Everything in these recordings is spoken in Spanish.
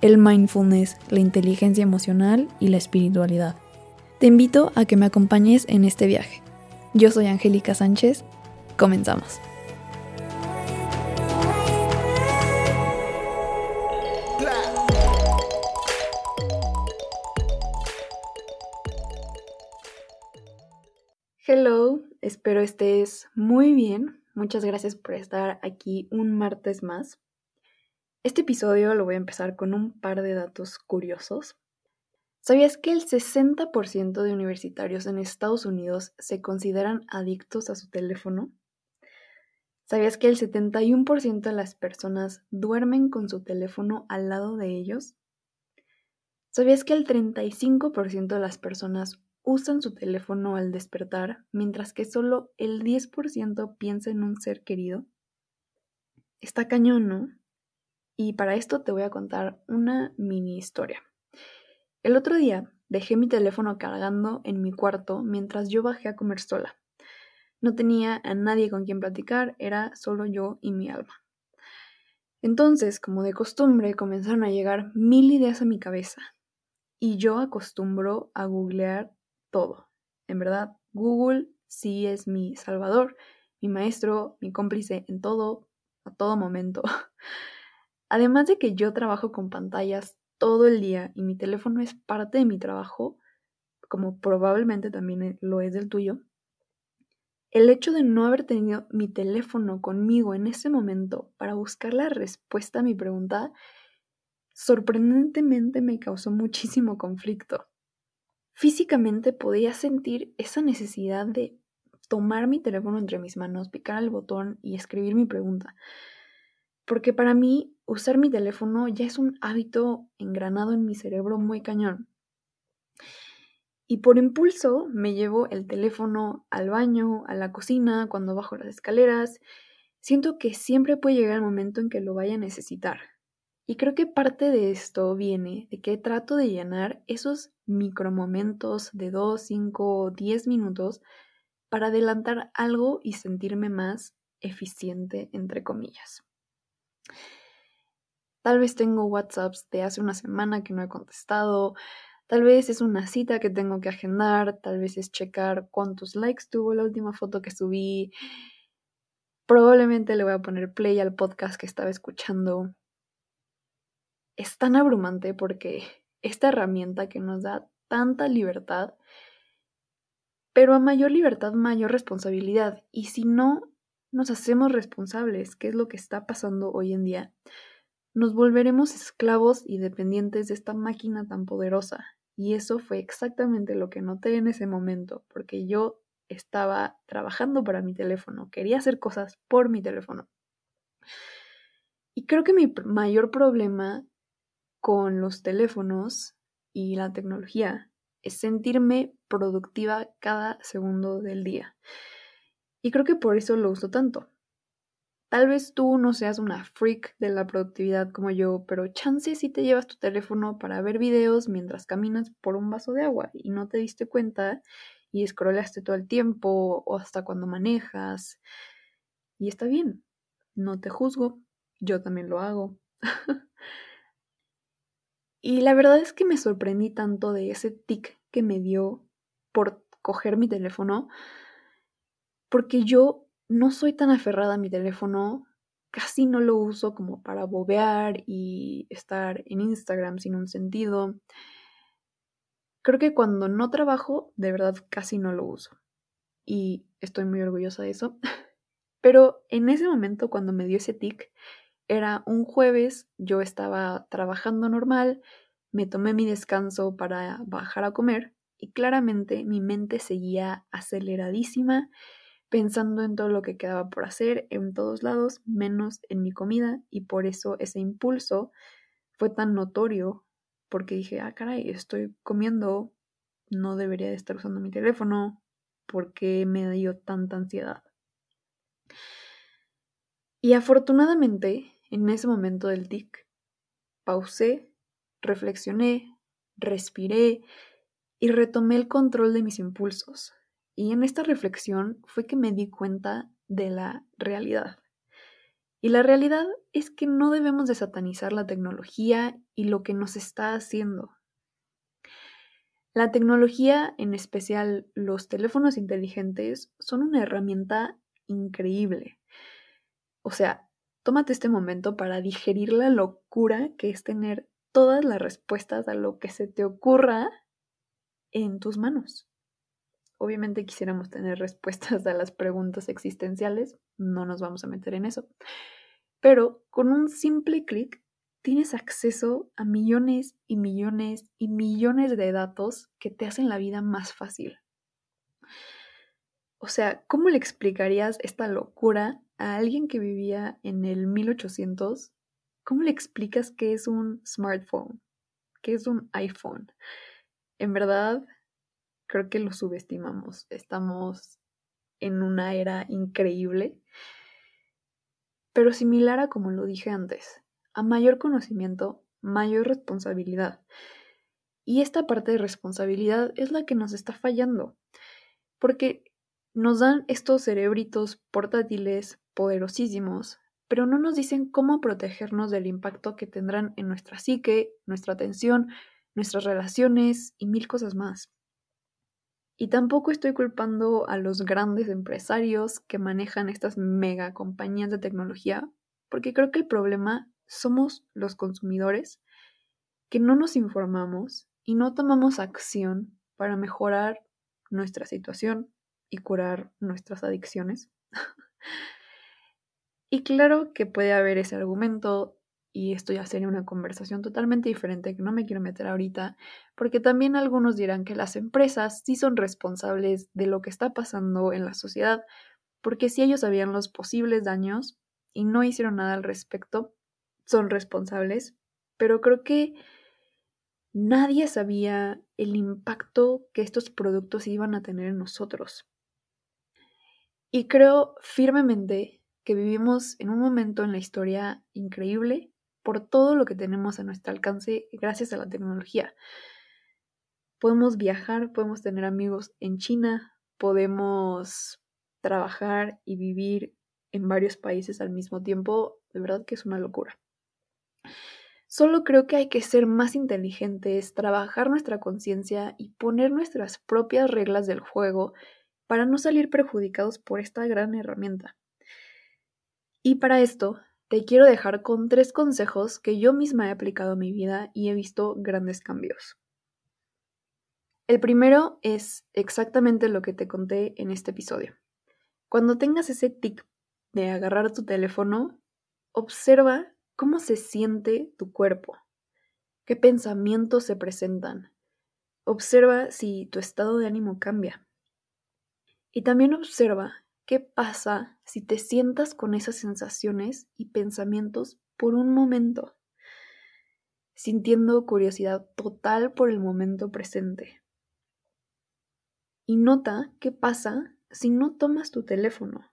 el mindfulness, la inteligencia emocional y la espiritualidad. Te invito a que me acompañes en este viaje. Yo soy Angélica Sánchez. Comenzamos. Hello, espero estés muy bien. Muchas gracias por estar aquí un martes más. Este episodio lo voy a empezar con un par de datos curiosos. ¿Sabías que el 60% de universitarios en Estados Unidos se consideran adictos a su teléfono? ¿Sabías que el 71% de las personas duermen con su teléfono al lado de ellos? ¿Sabías que el 35% de las personas usan su teléfono al despertar, mientras que solo el 10% piensa en un ser querido? Está cañón, ¿no? Y para esto te voy a contar una mini historia. El otro día dejé mi teléfono cargando en mi cuarto mientras yo bajé a comer sola. No tenía a nadie con quien platicar, era solo yo y mi alma. Entonces, como de costumbre, comenzaron a llegar mil ideas a mi cabeza. Y yo acostumbro a googlear todo. En verdad, Google sí es mi salvador, mi maestro, mi cómplice en todo, a todo momento. Además de que yo trabajo con pantallas todo el día y mi teléfono es parte de mi trabajo, como probablemente también lo es del tuyo, el hecho de no haber tenido mi teléfono conmigo en ese momento para buscar la respuesta a mi pregunta, sorprendentemente me causó muchísimo conflicto. Físicamente podía sentir esa necesidad de tomar mi teléfono entre mis manos, picar el botón y escribir mi pregunta. Porque para mí usar mi teléfono ya es un hábito engranado en mi cerebro muy cañón. Y por impulso me llevo el teléfono al baño, a la cocina, cuando bajo las escaleras. Siento que siempre puede llegar el momento en que lo vaya a necesitar. Y creo que parte de esto viene de que trato de llenar esos micromomentos de 2, 5, 10 minutos para adelantar algo y sentirme más eficiente, entre comillas. Tal vez tengo WhatsApps de hace una semana que no he contestado. Tal vez es una cita que tengo que agendar. Tal vez es checar cuántos likes tuvo la última foto que subí. Probablemente le voy a poner play al podcast que estaba escuchando. Es tan abrumante porque esta herramienta que nos da tanta libertad, pero a mayor libertad, mayor responsabilidad. Y si no nos hacemos responsables, ¿qué es lo que está pasando hoy en día? nos volveremos esclavos y dependientes de esta máquina tan poderosa. Y eso fue exactamente lo que noté en ese momento, porque yo estaba trabajando para mi teléfono, quería hacer cosas por mi teléfono. Y creo que mi mayor problema con los teléfonos y la tecnología es sentirme productiva cada segundo del día. Y creo que por eso lo uso tanto. Tal vez tú no seas una freak de la productividad como yo, pero chance si te llevas tu teléfono para ver videos mientras caminas por un vaso de agua y no te diste cuenta y scrollaste todo el tiempo o hasta cuando manejas. Y está bien, no te juzgo, yo también lo hago. y la verdad es que me sorprendí tanto de ese tic que me dio por coger mi teléfono, porque yo no soy tan aferrada a mi teléfono, casi no lo uso como para bobear y estar en Instagram sin un sentido. Creo que cuando no trabajo, de verdad casi no lo uso. Y estoy muy orgullosa de eso. Pero en ese momento, cuando me dio ese tic, era un jueves, yo estaba trabajando normal, me tomé mi descanso para bajar a comer y claramente mi mente seguía aceleradísima pensando en todo lo que quedaba por hacer en todos lados, menos en mi comida, y por eso ese impulso fue tan notorio porque dije, ah, caray, estoy comiendo, no debería de estar usando mi teléfono, porque me dio tanta ansiedad. Y afortunadamente, en ese momento del tic, pausé, reflexioné, respiré y retomé el control de mis impulsos. Y en esta reflexión fue que me di cuenta de la realidad. Y la realidad es que no debemos de satanizar la tecnología y lo que nos está haciendo. La tecnología, en especial los teléfonos inteligentes, son una herramienta increíble. O sea, tómate este momento para digerir la locura que es tener todas las respuestas a lo que se te ocurra en tus manos. Obviamente quisiéramos tener respuestas a las preguntas existenciales, no nos vamos a meter en eso. Pero con un simple clic tienes acceso a millones y millones y millones de datos que te hacen la vida más fácil. O sea, ¿cómo le explicarías esta locura a alguien que vivía en el 1800? ¿Cómo le explicas qué es un smartphone? ¿Qué es un iPhone? En verdad, creo que lo subestimamos. Estamos en una era increíble, pero similar a como lo dije antes. A mayor conocimiento, mayor responsabilidad. Y esta parte de responsabilidad es la que nos está fallando, porque nos dan estos cerebritos portátiles poderosísimos, pero no nos dicen cómo protegernos del impacto que tendrán en nuestra psique, nuestra atención, nuestras relaciones y mil cosas más. Y tampoco estoy culpando a los grandes empresarios que manejan estas mega compañías de tecnología, porque creo que el problema somos los consumidores que no nos informamos y no tomamos acción para mejorar nuestra situación y curar nuestras adicciones. y claro que puede haber ese argumento y esto ya sería una conversación totalmente diferente que no me quiero meter ahorita, porque también algunos dirán que las empresas sí son responsables de lo que está pasando en la sociedad, porque si ellos sabían los posibles daños y no hicieron nada al respecto, son responsables, pero creo que nadie sabía el impacto que estos productos iban a tener en nosotros. Y creo firmemente que vivimos en un momento en la historia increíble por todo lo que tenemos a nuestro alcance gracias a la tecnología. Podemos viajar, podemos tener amigos en China, podemos trabajar y vivir en varios países al mismo tiempo. De verdad que es una locura. Solo creo que hay que ser más inteligentes, trabajar nuestra conciencia y poner nuestras propias reglas del juego para no salir perjudicados por esta gran herramienta. Y para esto te quiero dejar con tres consejos que yo misma he aplicado a mi vida y he visto grandes cambios. El primero es exactamente lo que te conté en este episodio. Cuando tengas ese tic de agarrar tu teléfono, observa cómo se siente tu cuerpo, qué pensamientos se presentan. Observa si tu estado de ánimo cambia. Y también observa ¿Qué pasa si te sientas con esas sensaciones y pensamientos por un momento, sintiendo curiosidad total por el momento presente? Y nota qué pasa si no tomas tu teléfono.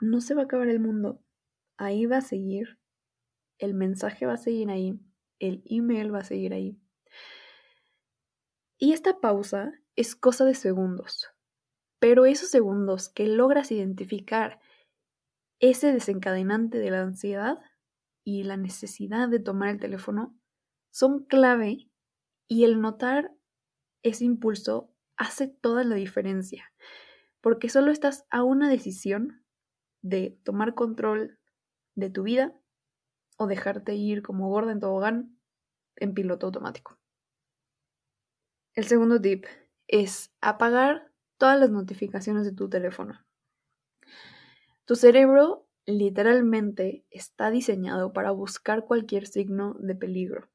No se va a acabar el mundo. Ahí va a seguir. El mensaje va a seguir ahí. El email va a seguir ahí. Y esta pausa es cosa de segundos. Pero esos segundos que logras identificar ese desencadenante de la ansiedad y la necesidad de tomar el teléfono son clave y el notar ese impulso hace toda la diferencia, porque solo estás a una decisión de tomar control de tu vida o dejarte ir como gorda en tobogán en piloto automático. El segundo tip es apagar todas las notificaciones de tu teléfono. Tu cerebro literalmente está diseñado para buscar cualquier signo de peligro.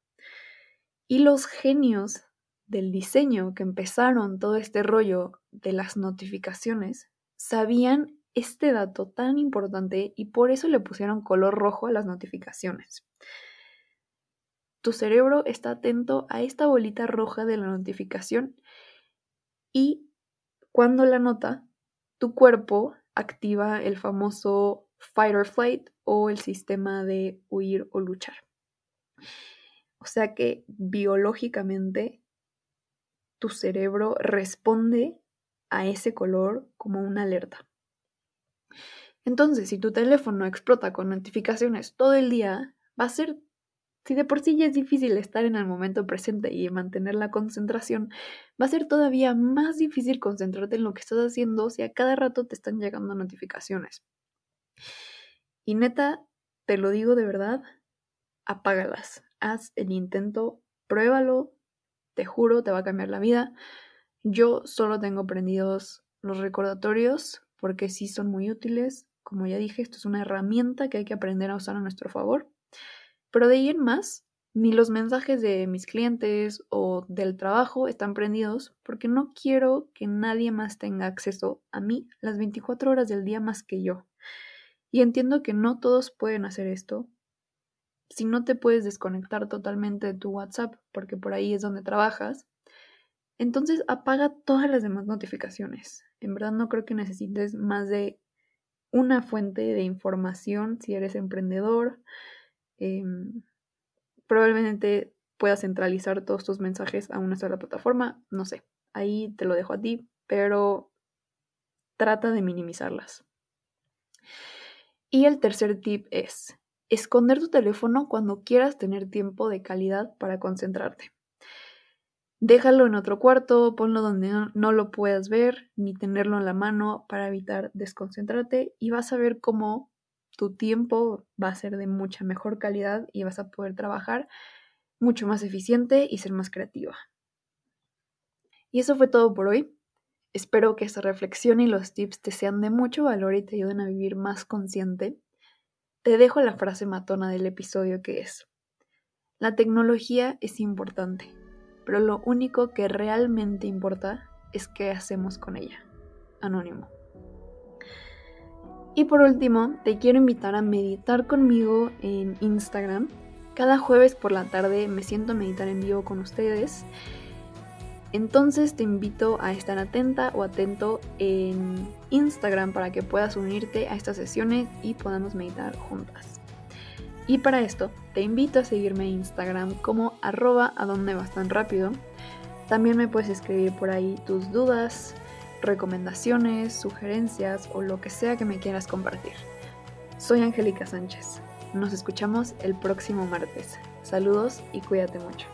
Y los genios del diseño que empezaron todo este rollo de las notificaciones sabían este dato tan importante y por eso le pusieron color rojo a las notificaciones. tu cerebro está atento a esta bolita roja de la notificación y cuando la nota, tu cuerpo activa el famoso fight or flight o el sistema de huir o luchar. O sea que biológicamente tu cerebro responde a ese color como una alerta. Entonces, si tu teléfono explota con notificaciones todo el día, va a ser, si de por sí ya es difícil estar en el momento presente y mantener la concentración, va a ser todavía más difícil concentrarte en lo que estás haciendo si a cada rato te están llegando notificaciones. Y neta, te lo digo de verdad, apágalas. Haz el intento, pruébalo, te juro, te va a cambiar la vida. Yo solo tengo prendidos los recordatorios porque sí son muy útiles. Como ya dije, esto es una herramienta que hay que aprender a usar a nuestro favor. Pero de ahí en más, ni los mensajes de mis clientes o del trabajo están prendidos porque no quiero que nadie más tenga acceso a mí las 24 horas del día más que yo. Y entiendo que no todos pueden hacer esto. Si no te puedes desconectar totalmente de tu WhatsApp porque por ahí es donde trabajas, entonces apaga todas las demás notificaciones. En verdad no creo que necesites más de una fuente de información si eres emprendedor. Em, probablemente puedas centralizar todos tus mensajes a una sola plataforma. No sé, ahí te lo dejo a ti, pero trata de minimizarlas. Y el tercer tip es esconder tu teléfono cuando quieras tener tiempo de calidad para concentrarte. Déjalo en otro cuarto, ponlo donde no, lo puedas ver ni tenerlo en la mano para evitar desconcentrarte y vas a ver cómo tu tiempo va a ser de mucha mejor calidad y vas a poder trabajar mucho más eficiente y ser más creativa. Y eso fue todo por hoy. Espero que esta reflexión y los tips te sean de mucho valor y te ayuden a vivir más consciente. Te dejo la frase matona del episodio que es, la tecnología es importante, pero lo único que realmente importa es qué hacemos con ella. Anónimo. Y por último, te quiero invitar a meditar conmigo en Instagram. Cada jueves por la tarde me siento a meditar en vivo con ustedes. Entonces te invito a estar atenta o atento en Instagram para que puedas unirte a estas sesiones y podamos meditar juntas. Y para esto, te invito a seguirme en Instagram como arroba a donde vas tan rápido. También me puedes escribir por ahí tus dudas, recomendaciones, sugerencias o lo que sea que me quieras compartir. Soy Angélica Sánchez. Nos escuchamos el próximo martes. Saludos y cuídate mucho.